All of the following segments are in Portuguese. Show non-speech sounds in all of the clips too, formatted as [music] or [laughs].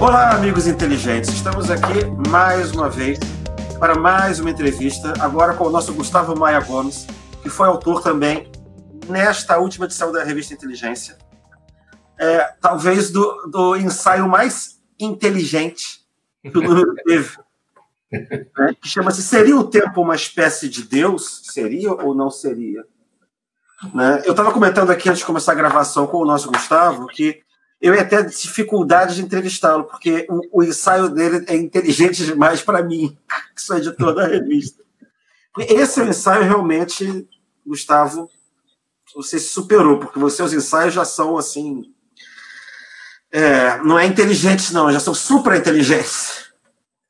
Olá, amigos inteligentes. Estamos aqui mais uma vez para mais uma entrevista, agora com o nosso Gustavo Maia Gomes, que foi autor também nesta última edição da revista Inteligência, é, talvez do, do ensaio mais inteligente que o número [laughs] teve, né, que chama-se Seria o Tempo uma espécie de Deus? Seria ou não seria? Né? Eu estava comentando aqui antes de começar a gravação com o nosso Gustavo que eu ia ter dificuldade de entrevistá-lo, porque o, o, ensaio dele é inteligente demais para mim, [laughs] que sou editor da revista. Esse é ensaio realmente, Gustavo, você se superou, porque os seus ensaios já são assim. É, não é inteligentes, não, já são super inteligentes.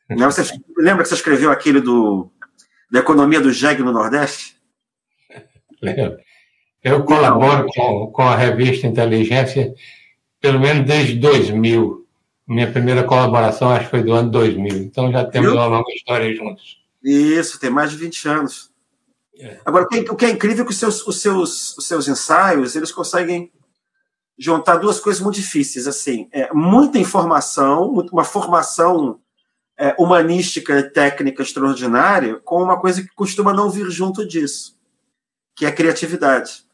Né? Você lembra que você escreveu aquele do, da economia do jegue no Nordeste? [laughs] Lembro. Eu colaboro com, com a revista Inteligência pelo menos desde 2000. Minha primeira colaboração acho que foi do ano 2000. Então já temos uma longa história juntos. Isso, tem mais de 20 anos. É. Agora, o que é incrível é que os seus, os, seus, os seus ensaios, eles conseguem juntar duas coisas muito difíceis, assim, é, muita informação, uma formação é, humanística e técnica extraordinária, com uma coisa que costuma não vir junto disso, que é a criatividade.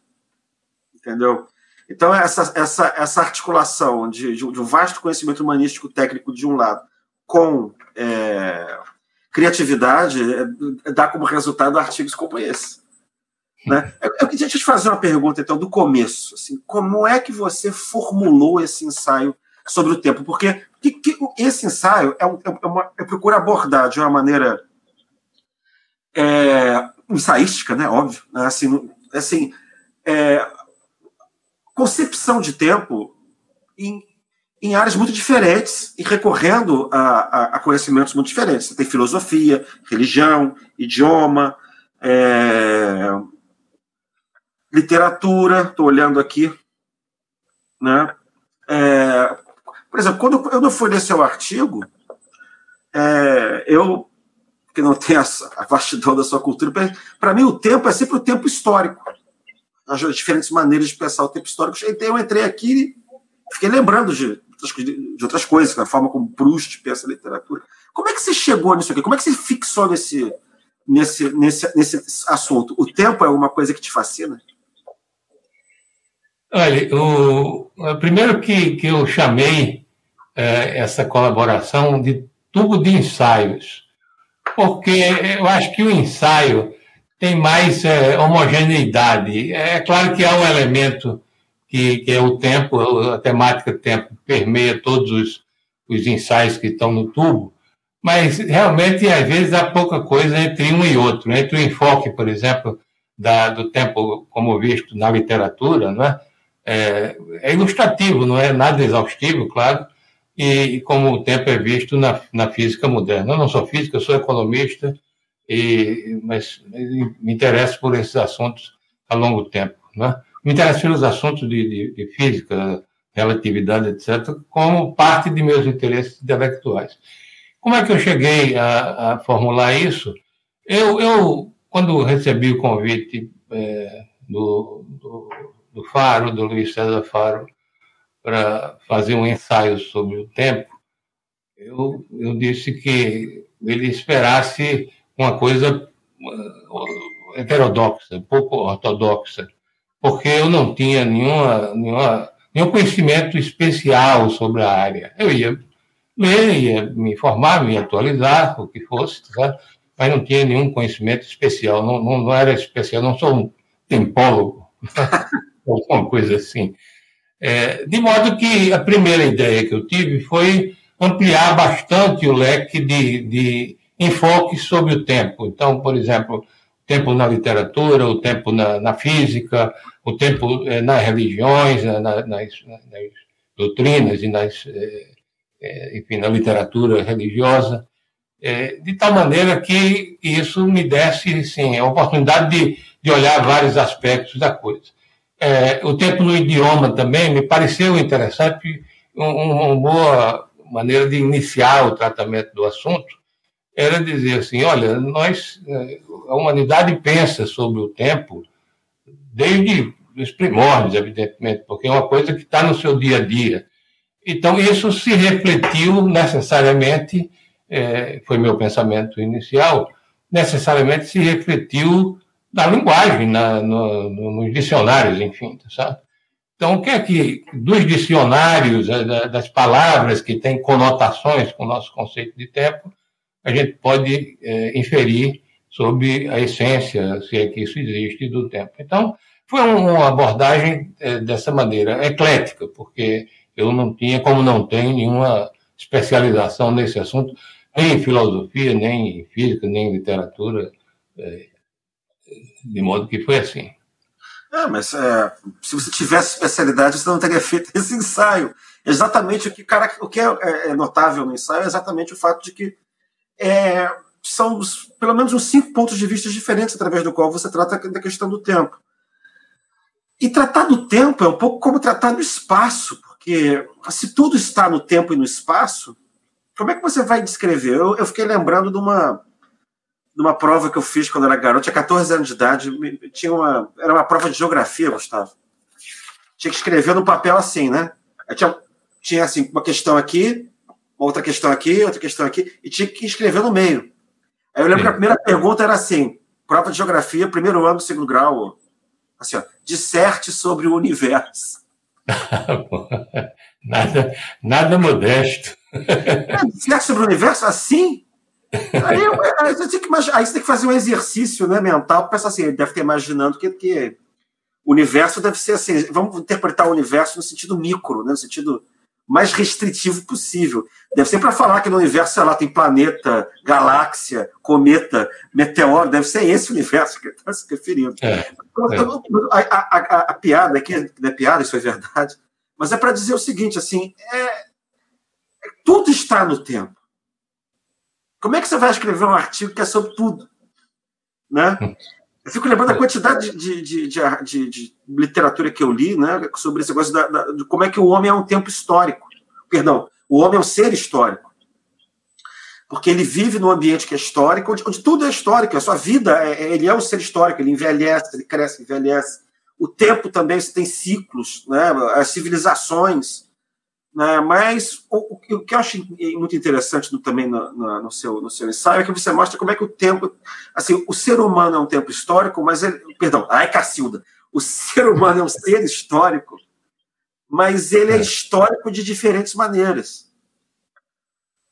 Entendeu? Então, essa, essa, essa articulação de, de, um vasto conhecimento humanístico técnico de um lado com é, criatividade é, dá como resultado artigos como esse. Né? Eu, queria te fazer uma pergunta, então, do começo. Assim, como é que você formulou esse ensaio sobre o tempo? Porque que, que, esse ensaio é, um, é uma, eu procuro abordar de uma maneira é, ensaística, né? óbvio. Né? Assim, assim é, concepção de tempo em, em áreas muito diferentes e recorrendo a, a, a, conhecimentos muito diferentes. Você tem filosofia, religião, idioma, é, literatura, estou olhando aqui. Né? É, por exemplo, quando eu não fui ler seu artigo, é, eu, que não tenho a, a vastidão da sua cultura, para mim o tempo é sempre o tempo histórico as diferentes maneiras de pensar o tempo histórico. Então, eu entrei aqui e fiquei lembrando de, de outras coisas, a forma como Proust pensa a literatura. Como é que você chegou nisso aqui? Como é que você fixou nesse, nesse, nesse, nesse assunto? O tempo é uma coisa que te fascina? Olha, o primeiro que, que eu chamei é, essa colaboração de tubo de ensaios, porque eu acho que o ensaio tem mais é, homogeneidade. É claro que há um elemento que, que, é o tempo, a temática tempo permeia todos os, os ensaios que estão no tubo, mas realmente às vezes há pouca coisa entre um e outro. Entre o enfoque, por exemplo, da, do tempo como visto na literatura, não é? É, é ilustrativo, não é nada exaustivo, claro, e, e como o tempo é visto na, na física moderna. Eu não sou físico, eu sou economista, e, mas me interesso por esses assuntos a longo tempo. Né? Me interesso pelos assuntos de, de, de, física, relatividade, etc., como parte de meus interesses intelectuais. Como é que eu cheguei a, a formular isso? Eu, eu, quando recebi o convite é, do, do, do Faro, do Luiz César Faro, para fazer um ensaio sobre o tempo, eu, eu disse que ele esperasse uma coisa eh, heterodoxa, pouco ortodoxa, porque eu não tinha nenhuma, nenhuma, nenhum conhecimento especial sobre a área. Eu ia ler, ia me informar, me atualizar, o que fosse, sabe? mas não tinha nenhum conhecimento especial, não, não, não era especial, não sou um tempólogo, [laughs] alguma coisa assim. É, de modo que a primeira ideia que eu tive foi ampliar bastante o leque de, de enfoques sobre o tempo. Então, por exemplo, tempo na literatura, o tempo na, na física, o tempo eh, nas religiões, na, nas, nas, doutrinas e nas, eh, eh, enfim, na literatura religiosa, de tal maneira que isso me desse sim, a oportunidade de, de olhar vários aspectos da coisa. O tempo no idioma também me pareceu interessante, uma boa maneira de iniciar o tratamento do assunto, era dizer assim, olha, nós, eh, a humanidade pensa sobre o tempo desde os primórdios, evidentemente, porque é uma coisa que está no seu dia a dia. Então, isso se refletiu necessariamente, é, foi meu pensamento inicial, necessariamente se refletiu na linguagem, na, no, no, nos dicionários, enfim, tá sabe? Então, o que é que, dos dicionários, é, das palavras que têm conotações com o nosso conceito de tempo, a gente pode é, inferir sobre a essência, se é que isso existe, do tempo. Então, foi uma abordagem é, dessa maneira, eclética, porque eu não tinha, como não tenho, nenhuma especialização nesse assunto, nem em filosofia, nem em física, nem em literatura, é, de modo que foi assim. É, mas é, se você tivesse especialidade, você não teria feito esse ensaio. Exatamente o que, cara, o que é, é, é notável no ensaio é exatamente o fato de que é, são pelo menos uns cinco pontos de vista diferentes através do qual você trata da questão do tempo. E tratar do tempo é um pouco como tratar do espaço, porque se tudo está no tempo e no espaço, como é que você vai descrever? Eu, eu fiquei lembrando de uma, de uma prova que eu fiz quando era garoto, tinha 14 anos de idade, tinha uma, era uma prova de geografia, Gustavo. Tinha que escrever no papel assim, né? Tinha, tinha assim, uma questão aqui, outra questão aqui, outra questão aqui, e tinha que escrever no meio. Aí eu lembro Sim. que a primeira pergunta era assim: prova de geografia, primeiro ano, segundo grau, assim, ó, disserte sobre o universo. [laughs] nada, nada modesto. É, disserte sobre o universo assim? Aí, eu, aí, você tem que, aí você tem que fazer um exercício né, mental, pensar assim, ele deve ter imaginando que, que o universo deve ser assim, vamos interpretar o universo no sentido micro, né, no sentido mais restritivo possível. Deve ser para falar que no universo, sei lá, tem planeta, galáxia, cometa, meteoro, deve ser esse universo que ele está se referindo. É, é. A, a, a, a, piada aqui, não é piada, isso é verdade, mas é para dizer o seguinte, assim, é, é, tudo está no tempo. Como é que você vai escrever um artigo que é sobre tudo? Né? Eu fico lembrando da quantidade de, de, de, de, literatura que eu li né, sobre esse negócio da, da, de como é que o homem é um tempo histórico. Perdão, o homem é um ser histórico. Porque ele vive num ambiente que é histórico, onde, onde tudo é histórico, a sua vida, é, é ele é um ser histórico, ele envelhece, ele cresce, envelhece. O tempo também tem ciclos, né, as civilizações, né? Mas o, o, que eu acho muito interessante no, também no, seu, no seu ensaio é que você mostra como é que o tempo. Assim, o ser humano é um tempo histórico, mas ele. Perdão, ai, Cacilda. O ser humano é um ser histórico, mas ele é, é histórico de diferentes maneiras.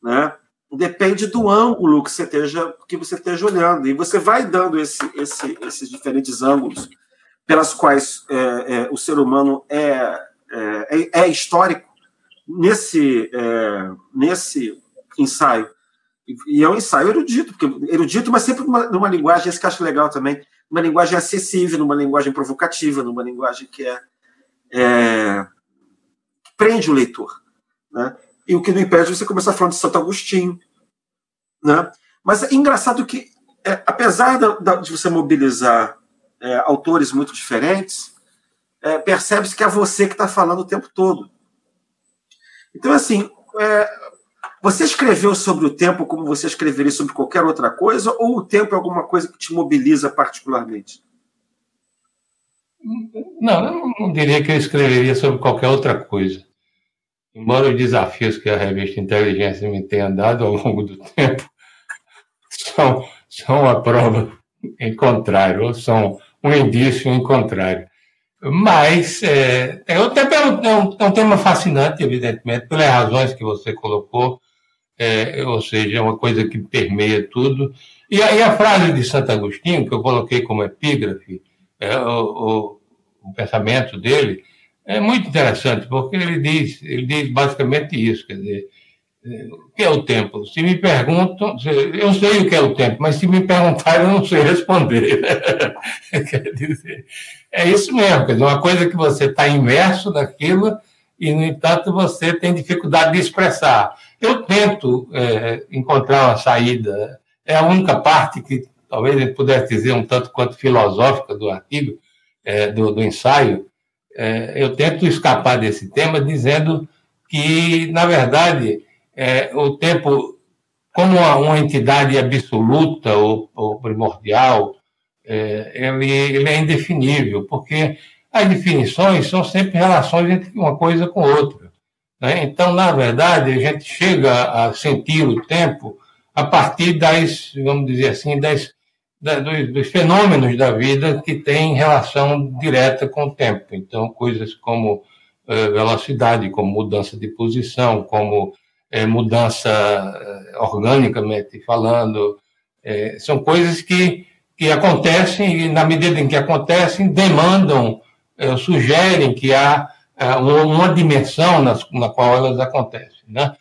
Né? Depende do ângulo que você esteja, que você esteja olhando. E você vai dando esse, esse, esses diferentes ângulos pelas quais é, é, o ser humano é, é, é histórico nesse, é, nesse ensaio. E é um ensaio erudito, porque erudito, mas sempre numa, numa linguagem, esse que eu acho legal também, uma linguagem acessível, numa linguagem provocativa, numa linguagem que é, é que prende o leitor. Né? E o que não impede você começar falando de Santo Agostinho. Né? Mas é engraçado que, é, apesar da, da, de você mobilizar é, autores muito diferentes, é, percebe-se que é você que está falando o tempo todo. Então, assim, é, você escreveu sobre o tempo como você escreveria sobre qualquer outra coisa, ou o tempo é alguma coisa que te mobiliza particularmente? Não, eu não diria que eu escreveria sobre qualquer outra coisa. Embora os desafios que a revista Inteligência me tenha dado ao longo do tempo [laughs] são, são a prova em contrário, ou são um indício em contrário. Mas é, é, o tempo é um, é, um, é um, tema fascinante, evidentemente, pelas razões que você colocou, é, ou seja, é uma coisa que permeia tudo. E aí a frase de Santo Agostinho, que eu coloquei como epígrafe, é, o, o, o, pensamento dele, é muito interessante, porque ele diz, ele diz basicamente isso, quer dizer, o que é o tempo? Se me perguntam, eu sei o que é o tempo, mas se me perguntarem, eu não sei responder. Quer [laughs] dizer, é isso mesmo, dizer, uma coisa que você está imerso naquilo e, no entanto, você tem dificuldade de expressar. Eu tento é, encontrar uma saída, é a única parte que talvez eu pudesse dizer um tanto quanto filosófica do artigo, é, do, do, ensaio, é, eu tento escapar desse tema dizendo que, na verdade, é, o tempo, como uma, uma entidade absoluta ou, ou primordial, é, ele, ele, é indefinível, porque as definições são sempre relações entre uma coisa com outra. Né? Então, na verdade, a gente chega a sentir o tempo a partir das, vamos dizer assim, das, da, dos, dos, fenômenos da vida que têm relação direta com o tempo. Então, coisas como eh, velocidade, como mudança de posição, como eh, mudança eh, organicamente falando, são coisas que, que acontecem e, na medida em que acontecem, demandam, sugerem que há uma dimensão nas, na qual elas acontecem. Né?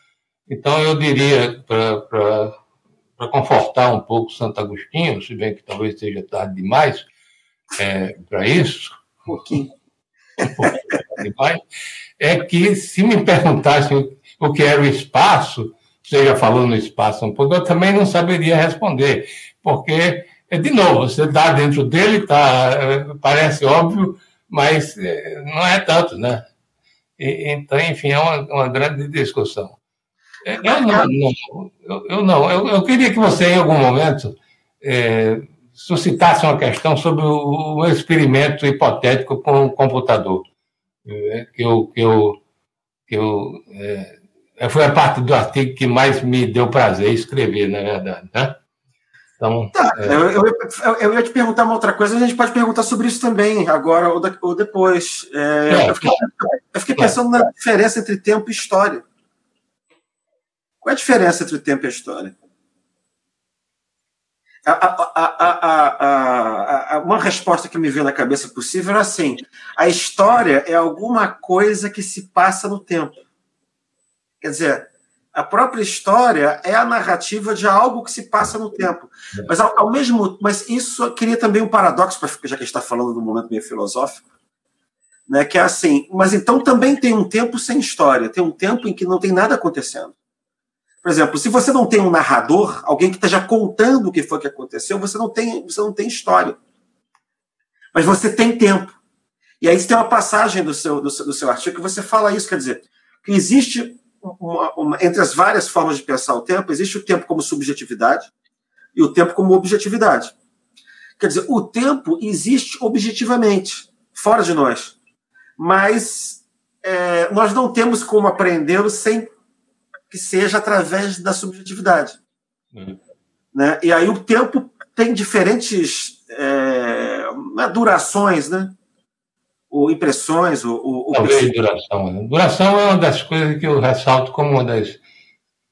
Então, eu diria, para confortar um pouco Santo Agostinho, se bem que talvez seja tarde demais é, para isso, um pouquinho, [laughs] demais, é que se me perguntassem o que era o espaço, você já falou no espaço um pouco, eu também não saberia responder, porque, é, de novo, você está dentro dele, tá, é, parece óbvio, mas é, não é tanto, né? Então, enfim, é uma, uma grande discussão. Eu não, não eu, eu, não. Eu, eu, queria que você, em algum momento, é, suscitasse uma questão sobre o, o experimento hipotético com o computador. É, que eu, que eu, que eu é, foi a parte do artigo que mais me deu prazer escrever, na verdade. Né? Então, tá, é... eu, eu, eu, ia te perguntar uma outra coisa, a gente pode perguntar sobre isso também, agora ou, da, ou depois. É, é eu fiquei, eu fiquei pensando na diferença entre tempo e história. Qual é a diferença entre tempo e a história? A, a, a, uma resposta que me veio na cabeça possível é assim: a história é alguma coisa que se passa no tempo. Quer dizer, a própria história é a narrativa de algo que se passa no tempo. Mas ao, ao mesmo, mas isso cria também um paradoxo, já que a gente está falando um momento meio filosófico, né? Que é assim. Mas então também tem um tempo sem história, tem um tempo em que não tem nada acontecendo. Por exemplo, se você não tem um narrador, alguém que esteja contando o que foi que aconteceu, você não tem, você não tem história. Mas você tem tempo. E aí você tem uma passagem do seu, do seu, do seu artigo que você fala isso, quer dizer, que existe, uma, uma, entre as várias formas de pensar o tempo, existe o tempo como subjetividade e o tempo como objetividade. Quer dizer, o tempo existe objetivamente, fora de nós. Mas é, nós não temos como aprendê-lo sem que seja através da subjetividade. Uhum. Né? E aí o tempo tem diferentes é, durações, né? Ou impressões. Ou, ou Talvez duração. Né? Duração é uma das coisas que eu ressalto como uma das,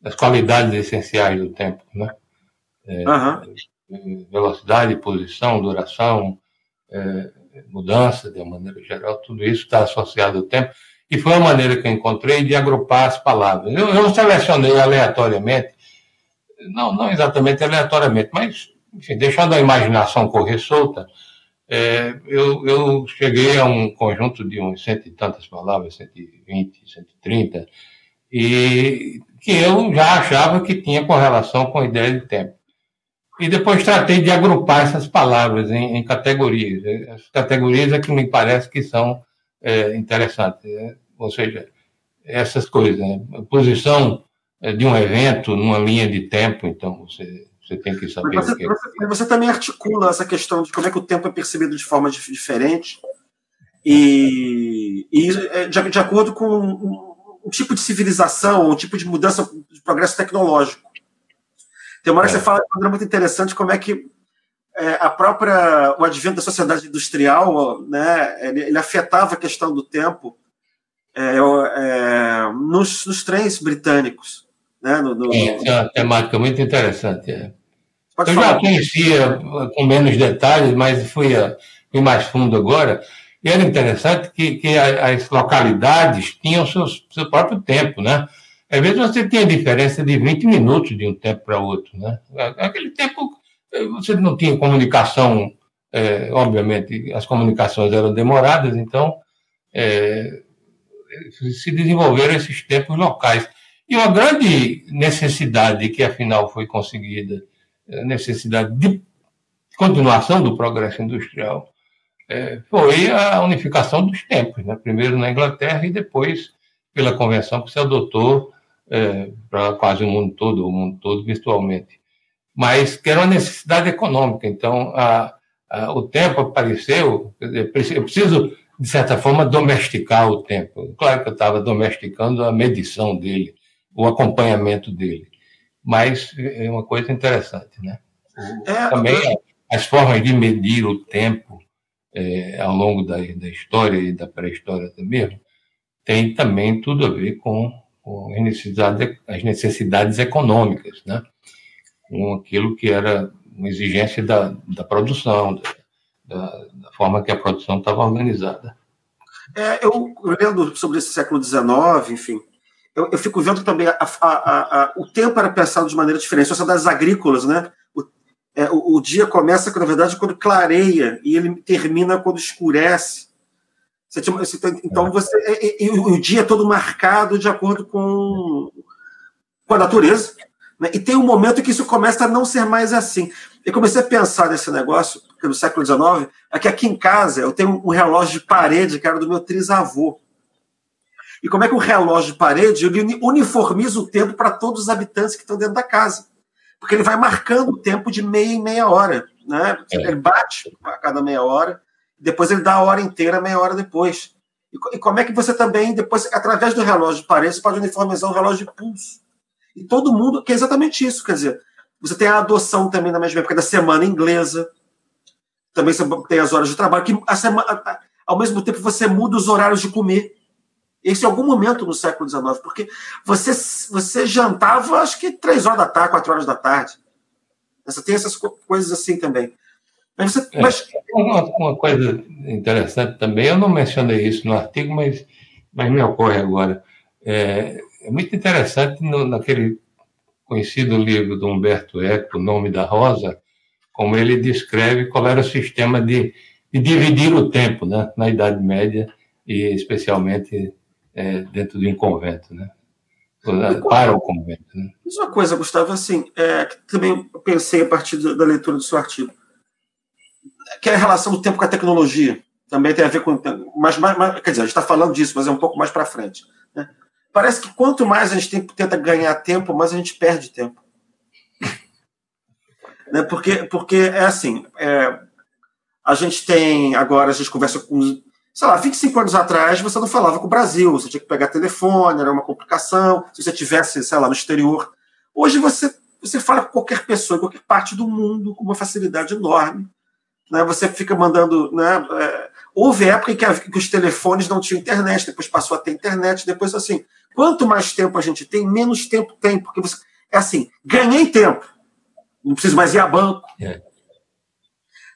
das qualidades essenciais do tempo. Né? É, uhum. Velocidade, posição, duração, é, mudança, de uma maneira geral, tudo isso está associado ao tempo e foi uma maneira que eu encontrei de agrupar as palavras. Eu, eu selecionei aleatoriamente, não, não exatamente aleatoriamente, mas, enfim, deixando a imaginação correr solta, é, eu, eu, cheguei a um conjunto de uns cento e tantas palavras, 120, 130, e que eu já achava que tinha correlação com a ideia de tempo. E depois tratei de agrupar essas palavras em, em categorias. As categorias é que me parece que são é, interessantes. Né? ou seja, essas coisas, né? posição é, de um evento numa linha de tempo, então você, você tem que saber. Mas você, que... você, você, também articula essa questão de como é que o tempo é percebido de forma diferente e, e é, de, de acordo com um, um, tipo de civilização, um tipo de mudança de progresso tecnológico. Tem uma hora é. que você fala de muito interessante como é que é, a própria o advento da sociedade industrial, né, ele, ele afetava a questão do tempo é, é, nos, nos, trens britânicos. Né, no, no... É, é uma temática muito interessante. É. Eu falar. já conhecia com menos detalhes, mas fui, a, fui mais fundo agora. E era interessante que, que as localidades tinham seu, seu próprio tempo, né? Às vezes você tinha diferença de 20 minutos de um tempo para outro, né? Aquele tempo você não tinha comunicação, é, obviamente as comunicações eram demoradas, então é, se desenvolveram esses tempos locais. E uma grande necessidade que, afinal, foi conseguida, a necessidade de continuação do progresso industrial, é, foi a unificação dos tempos, né? primeiro na Inglaterra e depois pela convenção que se adotou é, para quase o mundo todo, o mundo todo virtualmente. Mas que era uma necessidade econômica, então a, a, o tempo apareceu, eu preciso de certa forma, domesticar o tempo. Claro que eu estava domesticando a medição dele, o acompanhamento dele. Mas é uma coisa interessante, né? É, Também as formas de medir o tempo é, ao longo da, da história e da pré-história também tem também tudo a ver com, com as, necessidades, as necessidades econômicas, né? com aquilo que era uma exigência da, da produção, da, da forma que a produção estava organizada. É, eu lendo sobre esse século XIX, enfim, eu, eu fico vendo também a, a, a, o tempo era pensado de maneira diferente. Só das agrícolas, né? O, é, o, o, dia começa, na verdade, quando clareia e ele termina quando escurece. Você tinha, você, então é. você e, e, o dia é todo marcado de acordo com, com a natureza. Né? E tem um momento que isso começa a não ser mais assim. Eu comecei a pensar nesse negócio, porque no século XIX, é que aqui em casa eu tenho um relógio de parede que era do meu trisavô. E como é que o relógio de parede ele uniformiza o tempo para todos os habitantes que estão dentro da casa? Porque ele vai marcando o tempo de meia em meia hora. Né? É. Ele bate a cada meia hora, depois ele dá a hora inteira meia hora depois. E, como é que você também, depois, através do relógio de parede, você pode uniformizar o relógio de pulso? E todo mundo, que é exatamente isso, quer dizer, você tem a adoção também na mesma época da semana inglesa, também você tem as horas de trabalho, que a semana, ao mesmo tempo você muda os horários de comer. Esse é algum momento no século XIX, porque você, você jantava, acho que três horas da tarde, quatro horas da tarde. Você tem essas coisas assim também. Mas, você, é, mas... Uma, uma, coisa interessante também, eu não mencionei isso no artigo, mas, mas me ocorre agora. É, é muito interessante no, naquele conhecido livro do Humberto Eco, O Nome da Rosa, como ele descreve qual era o sistema de, de dividir o tempo né, na Idade Média e especialmente é, dentro de um convento, né? Para o convento. Né? Diz uma coisa, Gustavo, assim, é, que também pensei a partir da leitura do seu artigo, que é a relação do tempo com a tecnologia. Também tem a ver com. Mas, mas, quer dizer, a gente está falando disso, mas é um pouco mais para frente. Né? Parece que quanto mais a gente tem, tenta ganhar tempo, mais a gente perde tempo. [laughs] né? porque, porque é assim. É, a gente tem. Agora a gente conversa com sei lá, 25 anos atrás você não falava com o Brasil, você tinha que pegar telefone, era uma complicação, se você tivesse, sei lá, no exterior. Hoje você, você fala com qualquer pessoa, em qualquer parte do mundo, com uma facilidade enorme. Né? Você fica mandando. Né? É, houve época em que, que, os telefones não tinham internet, depois passou a ter internet, depois assim. Quanto mais tempo a gente tem, menos tempo tem, porque você. É assim, ganhei tempo. Não preciso mais ir a banco. É.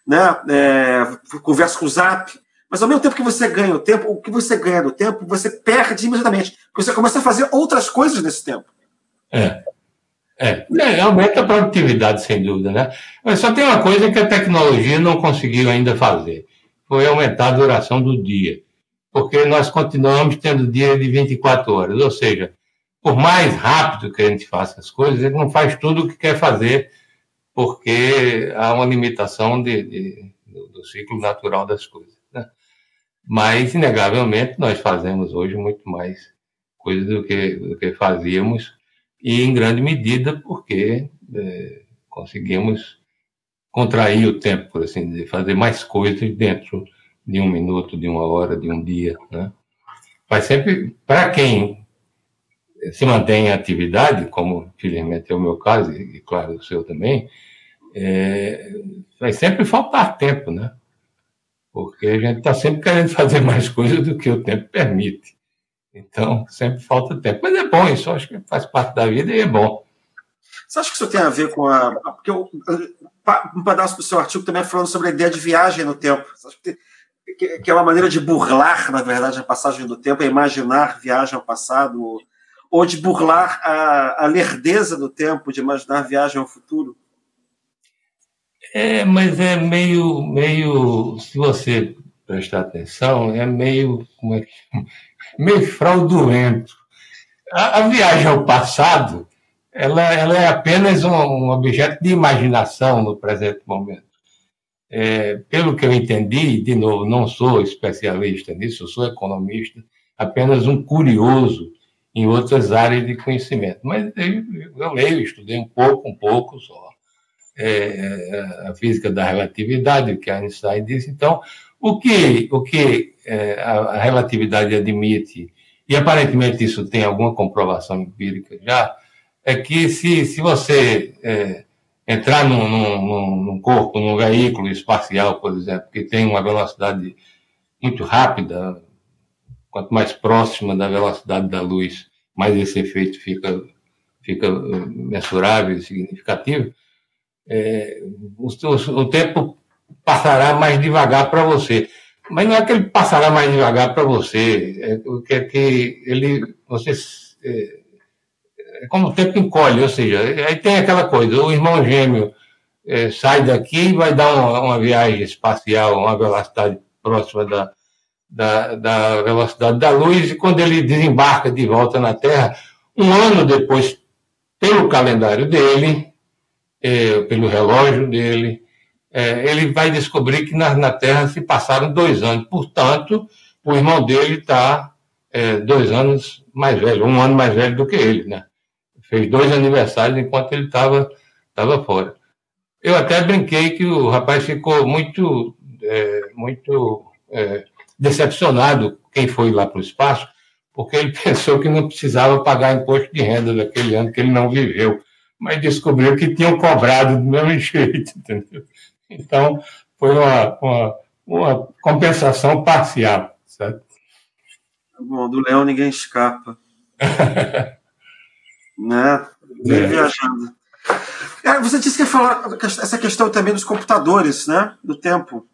Né? É, converso com o Zap mas ao mesmo tempo que você ganha o tempo, o que você ganha do tempo, você perde imediatamente. Porque você começa a fazer outras coisas nesse tempo. É. É, é, aumenta a produtividade, sem dúvida, né? Mas só tem uma coisa que a tecnologia não conseguiu ainda fazer: foi aumentar a duração do dia. Porque nós continuamos tendo dia de 24 horas. Ou seja, por mais rápido que a gente faça as coisas, ele não faz tudo o que quer fazer, porque há uma limitação de, de do, ciclo natural das coisas. Mas, inegavelmente, nós fazemos hoje muito mais coisas do que, do que fazíamos, e em grande medida porque é, conseguimos contrair o tempo, por assim dizer, fazer mais coisas dentro de um minuto, de uma hora, de um dia. Né? Mas sempre, para quem se mantém em atividade, como felizmente é o meu caso, e claro o seu também, é, vai sempre faltar tempo, né? Porque a gente está sempre querendo fazer mais coisas do que o tempo permite. Então, sempre falta tempo. Mas é bom, isso acho que faz parte da vida e é bom. Você acha que isso tem a ver com a. Porque eu, um pedaço do seu artigo também é falando sobre a ideia de viagem no tempo. Você acha que, que é uma maneira de burlar, na verdade, a passagem do tempo, é imaginar viagem ao passado, ou de burlar a, a lerdeza do tempo, de imaginar viagem ao futuro? É, mas é meio, meio, se você prestar atenção, é meio, como é que [laughs] meio fraudulento. A, a, viagem ao passado, ela, ela é apenas um, um objeto de imaginação no presente momento. É, pelo que eu entendi, de novo, não sou especialista nisso, sou economista, apenas um curioso em outras áreas de conhecimento. Mas eu, eu leio, estudei um pouco, um pouco só é, é, a física da relatividade, que Einstein disse. Então, O que, o que é, a, a, relatividade admite, e aparentemente isso tem alguma comprovação empírica já, é que se, se você é, entrar num, num, num, corpo, num veículo espacial, por exemplo, que tem uma velocidade muito rápida, quanto mais próxima da velocidade da luz, mais esse efeito fica, fica eh, mensurável e significativo, é, o, o, tempo passará mais devagar para você. Mas não é que ele passará mais devagar para você, é, é que ele, você, é, é, como o tempo encolhe, ou seja, aí tem aquela coisa, o irmão gêmeo é, sai daqui e vai dar uma, uma, viagem espacial, uma velocidade próxima da, da, da velocidade da luz, e quando ele desembarca de volta na Terra, um ano depois, pelo calendário dele, é, pelo relógio dele, é, ele vai descobrir que na, na, Terra se passaram dois anos. Portanto, o irmão dele está é, dois anos mais velho, um ano mais velho do que ele, né? Fez dois aniversários enquanto ele estava tava fora. Eu até brinquei que o rapaz ficou muito, é, muito é, decepcionado quem foi lá para o espaço, porque ele [laughs] pensou que não precisava pagar imposto de renda daquele ano que ele não viveu, mas descobriu que tinham cobrado do mesmo [laughs] jeito, entendeu? Então, foi uma, uma, uma compensação parcial, certo? Bom, do leão ninguém escapa. [laughs] né? Vem é. viajando. É, você disse que ia falar essa questão também dos computadores, né? Do tempo.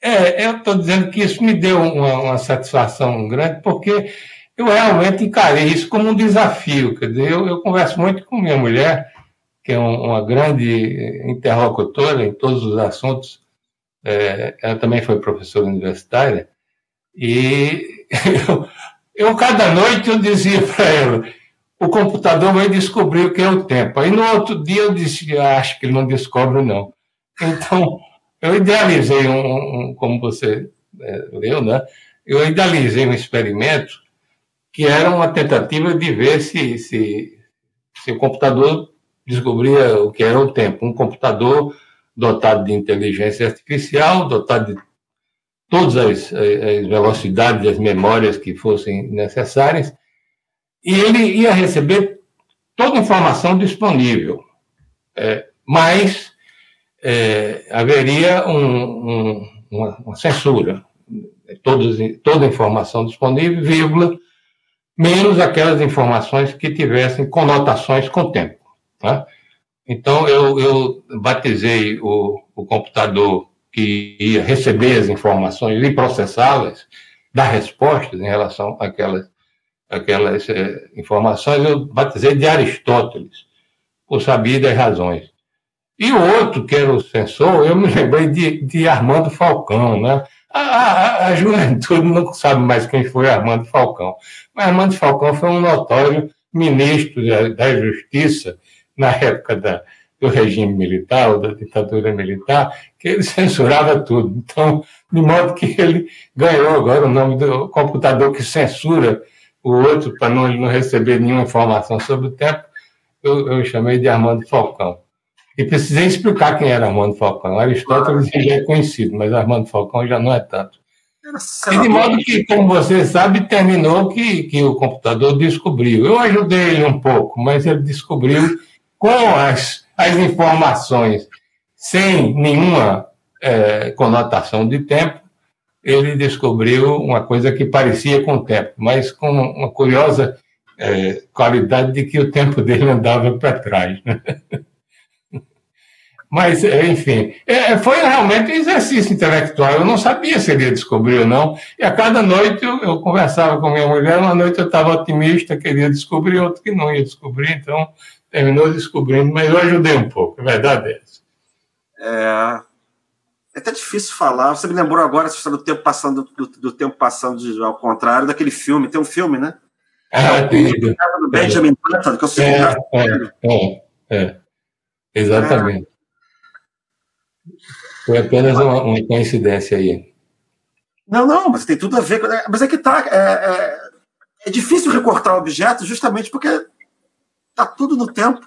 É, eu estou dizendo que isso me deu uma, uma, satisfação grande, porque eu realmente encarei isso como um desafio. Quer dizer, eu, eu converso muito com minha mulher que é uma grande interlocutora em todos os assuntos. É, ela também foi professora universitária. E eu, [laughs] eu cada noite, eu dizia para ela, o computador vai descobrir o que é o tempo. Aí no outro dia eu disse, acho que ele não descobre, não. [laughs] Então, eu idealizei um, um como você é, leu, né? Eu idealizei um experimento que era uma tentativa de ver se, se, se o computador descobria o que era o tempo. Um computador dotado de inteligência artificial, dotado de todas as, as velocidades, as memórias que fossem necessárias, e ele ia receber toda a informação disponível, é, mas é, haveria um, um, uma, uma, censura, todos, toda a informação disponível, vírgula, menos aquelas informações que tivessem conotações com o tempo. Tá? Então, eu, eu batizei o, o computador que ia receber as informações e processá-las, dar respostas em relação àquelas, àquelas é, informações, eu batizei de Aristóteles, por saber das razões. E o outro, que era o sensor, eu me lembrei de, de Armando Falcão, né? A, a, a, juventude [laughs] não sabe mais quem foi Armando Falcão. Mas Armando Falcão foi um notório ministro da, da Justiça na época da, do regime militar, ou da ditadura militar, que ele [laughs] censurava tudo. Então, de modo que ele ganhou agora o nome do computador que censura o outro para não, não receber nenhuma informação sobre o tempo, eu, eu chamei de Armando Falcão. E precisei explicar quem era Armando Falcão. Aristóteles já é conhecido, mas Armando Falcão já não é tanto. E de modo que, como você sabe, terminou que, que o computador descobriu. Eu ajudei ele um pouco, mas ele descobriu com as, as informações sem nenhuma é, conotação de tempo, ele descobriu uma coisa que parecia com o tempo, mas com uma curiosa é, qualidade de que o tempo dele andava para trás. Né? [laughs] Mas, é, enfim, é, foi realmente um exercício intelectual. Eu não sabia se ele ia descobrir ou não. E a cada noite eu, eu conversava com minha mulher. Uma noite eu estava otimista, queria descobrir, outro que não ia descobrir. Então, terminou descobrindo, mas eu ajudei um pouco, a verdade é essa. É, é até difícil falar. Você me lembrou agora essa do tempo passando, do, do tempo passando de, ao contrário daquele filme. Tem um filme, né? Ah, é, tem. Do Benjamin Button, que eu sei é, é, é, é, Exatamente. É. Foi apenas uma, uma, coincidência aí. Não, não, mas tem tudo a ver com. Mas é que tá. É, é, é difícil recortar objetos justamente porque Está tudo no tempo.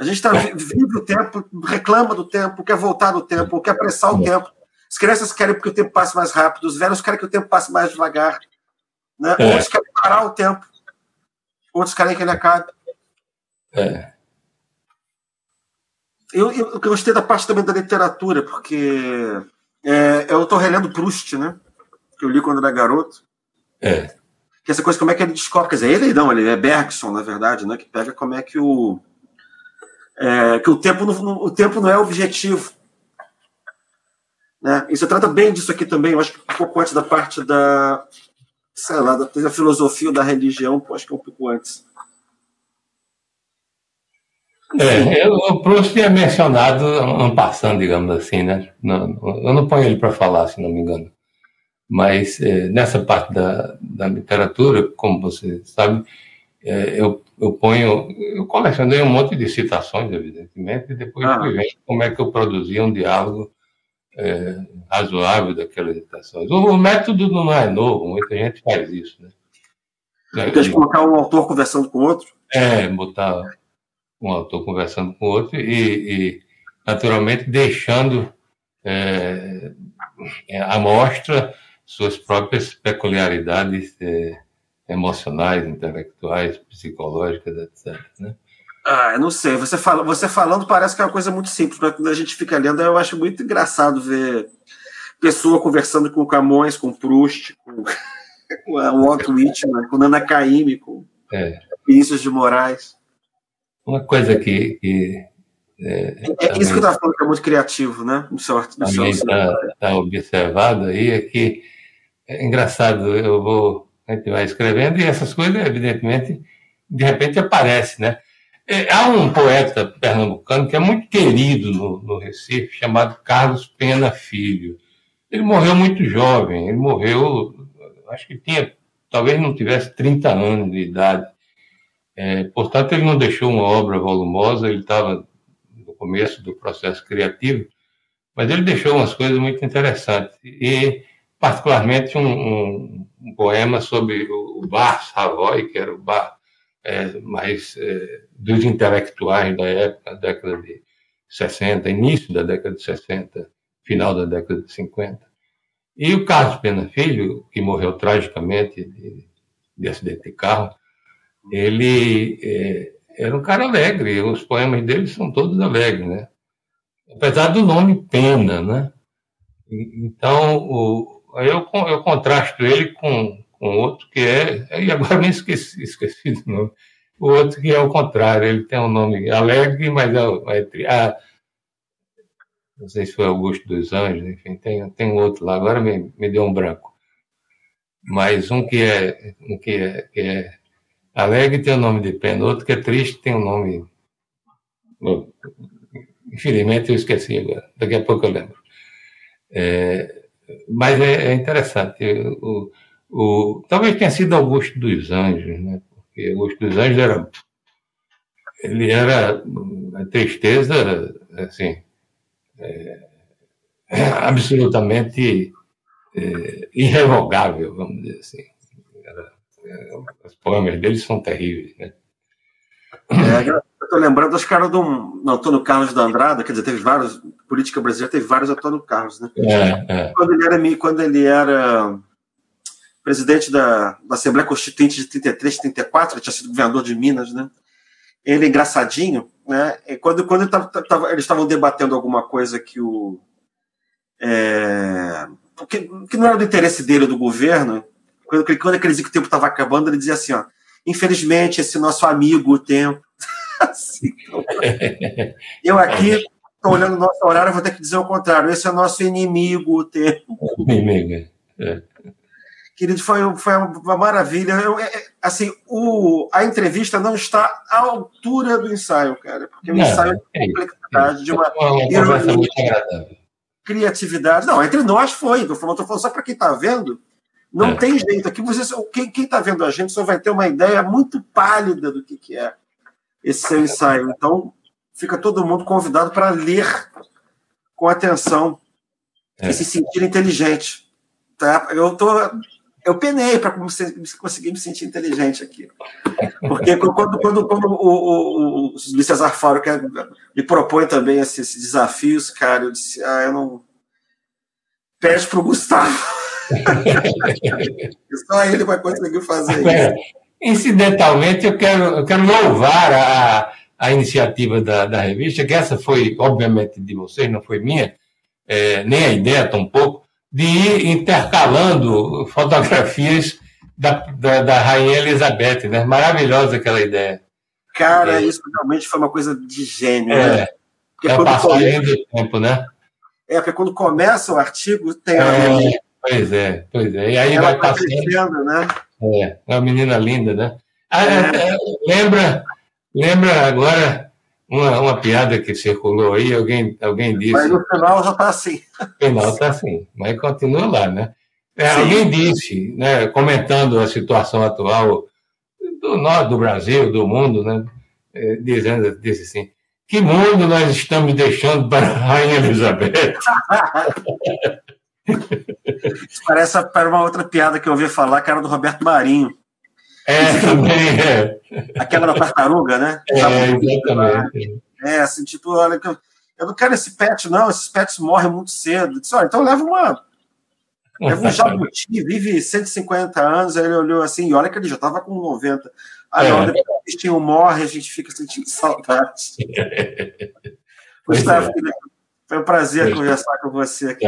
A gente tá, vive o tempo, reclama do tempo, quer voltar do tempo, quer apressar o tempo. As crianças querem que o tempo passe mais rápido, os velhos querem que o tempo passe mais devagar. Né? É. Outros querem parar o tempo, outros querem que ele acabe. É. Eu, eu, eu gostei da parte também da literatura, porque é, eu estou relendo Proust, né? Que eu li quando era garoto. É. Que essa coisa, como é que ele descobre? Quer dizer, ele não, ele é Bergson, na verdade, né? Que pega como é que o. É, que o tempo, não, o tempo não é objetivo. Né? E você trata bem disso aqui também, eu acho que um pouco antes da parte da. Sei lá, da, da filosofia ou da religião, acho que é um pouco antes. É, eu, o Proust tinha mencionado, um passando, digamos assim, né? Não, eu não ponho ele para falar, se não me engano. Mas é, nessa parte da, da literatura, como você sabe, é, eu, eu ponho. Eu colecionei um monte de citações, evidentemente, e depois ah. fui vendo como é que eu produzia um diálogo é, razoável daquelas citações. O, o, método não é novo, muita gente faz isso, né? Quer colocar um autor conversando com outro? É, botar um autor conversando com outro e, e naturalmente, deixando é, à mostra suas próprias peculiaridades é, emocionais, intelectuais, psicológicas, etc. Né? Ah, eu não sei. Você, fala, você falando parece que é uma coisa muito simples, mas quando a gente fica lendo, eu acho muito engraçado ver pessoa conversando com Camões, com Proust, com, [laughs] com o Otto Whitman, com Nana Caymmi, com é. Vinícius de Moraes. Uma coisa que. que é, é isso que eu estava falando que é muito criativo, né? No seu, no está tá observado aí, é que é engraçado, eu vou. A gente vai escrevendo e essas coisas, evidentemente, de repente aparecem, né? É, há um poeta pernambucano que é muito querido no, no Recife, chamado Carlos Pena Filho. Ele morreu muito jovem, ele morreu, acho que tinha, talvez não tivesse 30 anos de idade. É, portanto, ele não deixou uma obra volumosa, ele estava no começo do processo criativo, mas ele deixou umas coisas muito interessantes. E, particularmente, um, um, um poema sobre o, bar Savoy, que era o bar é, mais é, dos intelectuais da época, década de 60, início da década de 60, final da década de 50. E o Carlos Pena Filho, que morreu tragicamente de, de acidente de carro, ele é, era um cara alegre, os poemas dele são todos alegres, né? Apesar do nome Pena, né? Então, o, eu, eu contrasto ele com, com outro que é, e agora me esqueci, esqueci do nome, o outro que é o contrário, ele tem um nome alegre, mas é, é ah, não sei se foi Augusto dos Anjos, enfim, tem, tem outro lá, agora me, me deu um branco. Mas um que é, um que é, que é Alegre tem o nome de pena, outro que é triste tem o nome. Infelizmente eu esqueci agora, daqui a pouco eu lembro. É, mas é, é interessante. O, o, talvez tenha sido Augusto dos Anjos, né? porque Augusto dos Anjos era. Ele era a tristeza, assim, é, absolutamente é, irrevogável, vamos dizer assim os poemas deles são terríveis, né? É, eu estou lembrando dos caras do, Antônio Carlos da Andrada, quer dizer, teve vários, política brasileira teve vários Antônio Carlos, né? É, é. Quando, ele era, quando ele era presidente da, da Assembleia Constituinte de 33, 34, ele tinha sido governador de Minas, né? Ele, engraçadinho, né? E quando, quando ele tava, tava, eles estavam debatendo alguma coisa que o. É, que, que não era do interesse dele do governo, quando, quando ele dizia que o tempo estava acabando, ele dizia assim: ó, infelizmente, esse nosso amigo, o tempo. [laughs] assim, então, eu aqui estou olhando o nosso horário, vou ter que dizer o contrário: esse é o nosso inimigo, o tempo. [laughs] Inimigo, é. Querido, foi, foi uma maravilha. Eu, é, é, assim, o, a entrevista não está à altura do ensaio, cara, porque o não, ensaio é complexidade, de uma, uma ironia, criatividade. Não, entre nós foi. Estou falando, falando só para quem está vendo não é. tem jeito. Aqui você, quem está vendo a gente só vai ter uma ideia muito pálida do que, que é esse seu ensaio. Então, fica todo mundo convidado para ler com atenção é. e se sentir inteligente. Tá? Eu tô, eu penei para conseguir me sentir inteligente aqui. Porque quando, quando, quando o, o, o Luiz Cesar Faro me propõe também esses, esses desafios, cara, eu disse, ah, eu não Pede para o Gustavo. [laughs] Só ele vai conseguir fazer isso. Incidentalmente, eu quero, eu quero louvar a, a iniciativa da, da revista, que essa foi, obviamente, de vocês, não foi minha, é, nem a ideia tampouco, de ir intercalando fotografias da, da, da Rainha Elizabeth, né? Maravilhosa aquela ideia. Cara, é. isso realmente foi uma coisa de gênio, é. né? Porque é passagem do tempo, né? É, porque quando começa o artigo, tem é, a... Pois é, pois é. E aí Ela vai passando. Crescendo, né? É, é uma menina linda, né? Ah, é. é. lembra, lembra agora uma, uma piada que circulou aí, alguém, alguém disse. Mas no final já está assim. No final está assim, mas continua lá, né? É, alguém disse, né, comentando a situação atual do, norte do Brasil, do mundo, né, é, dizendo, disse assim, que mundo nós estamos deixando para a Rainha Elizabeth? [laughs] Isso parece para uma outra piada que eu ouvi falar, que era do Roberto Marinho. É, [laughs] também é. Aquela da tartaruga, né? É, exatamente. É, assim, tipo, olha, eu não quero esse pet, não, esses pets morrem muito cedo. Disse, olha, então leva uma. Leva um jabuti, vive 150 anos, aí ele olhou assim, e olha que ele já estava com 90. Aí, é. depois que o bichinho morre, a gente fica sentindo saudade. [laughs] Gustavo, é. foi um prazer é. conversar com você aqui.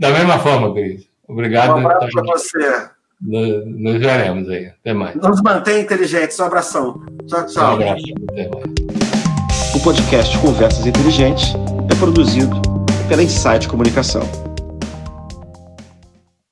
Da mesma forma, Cris. Obrigado. Um abraço para você. Nos veremos aí. Até mais. Nos mantém inteligentes. Um abração. Tchau, tchau. Um abraço. Até mais. O podcast Conversas Inteligentes é produzido pela Insight Comunicação.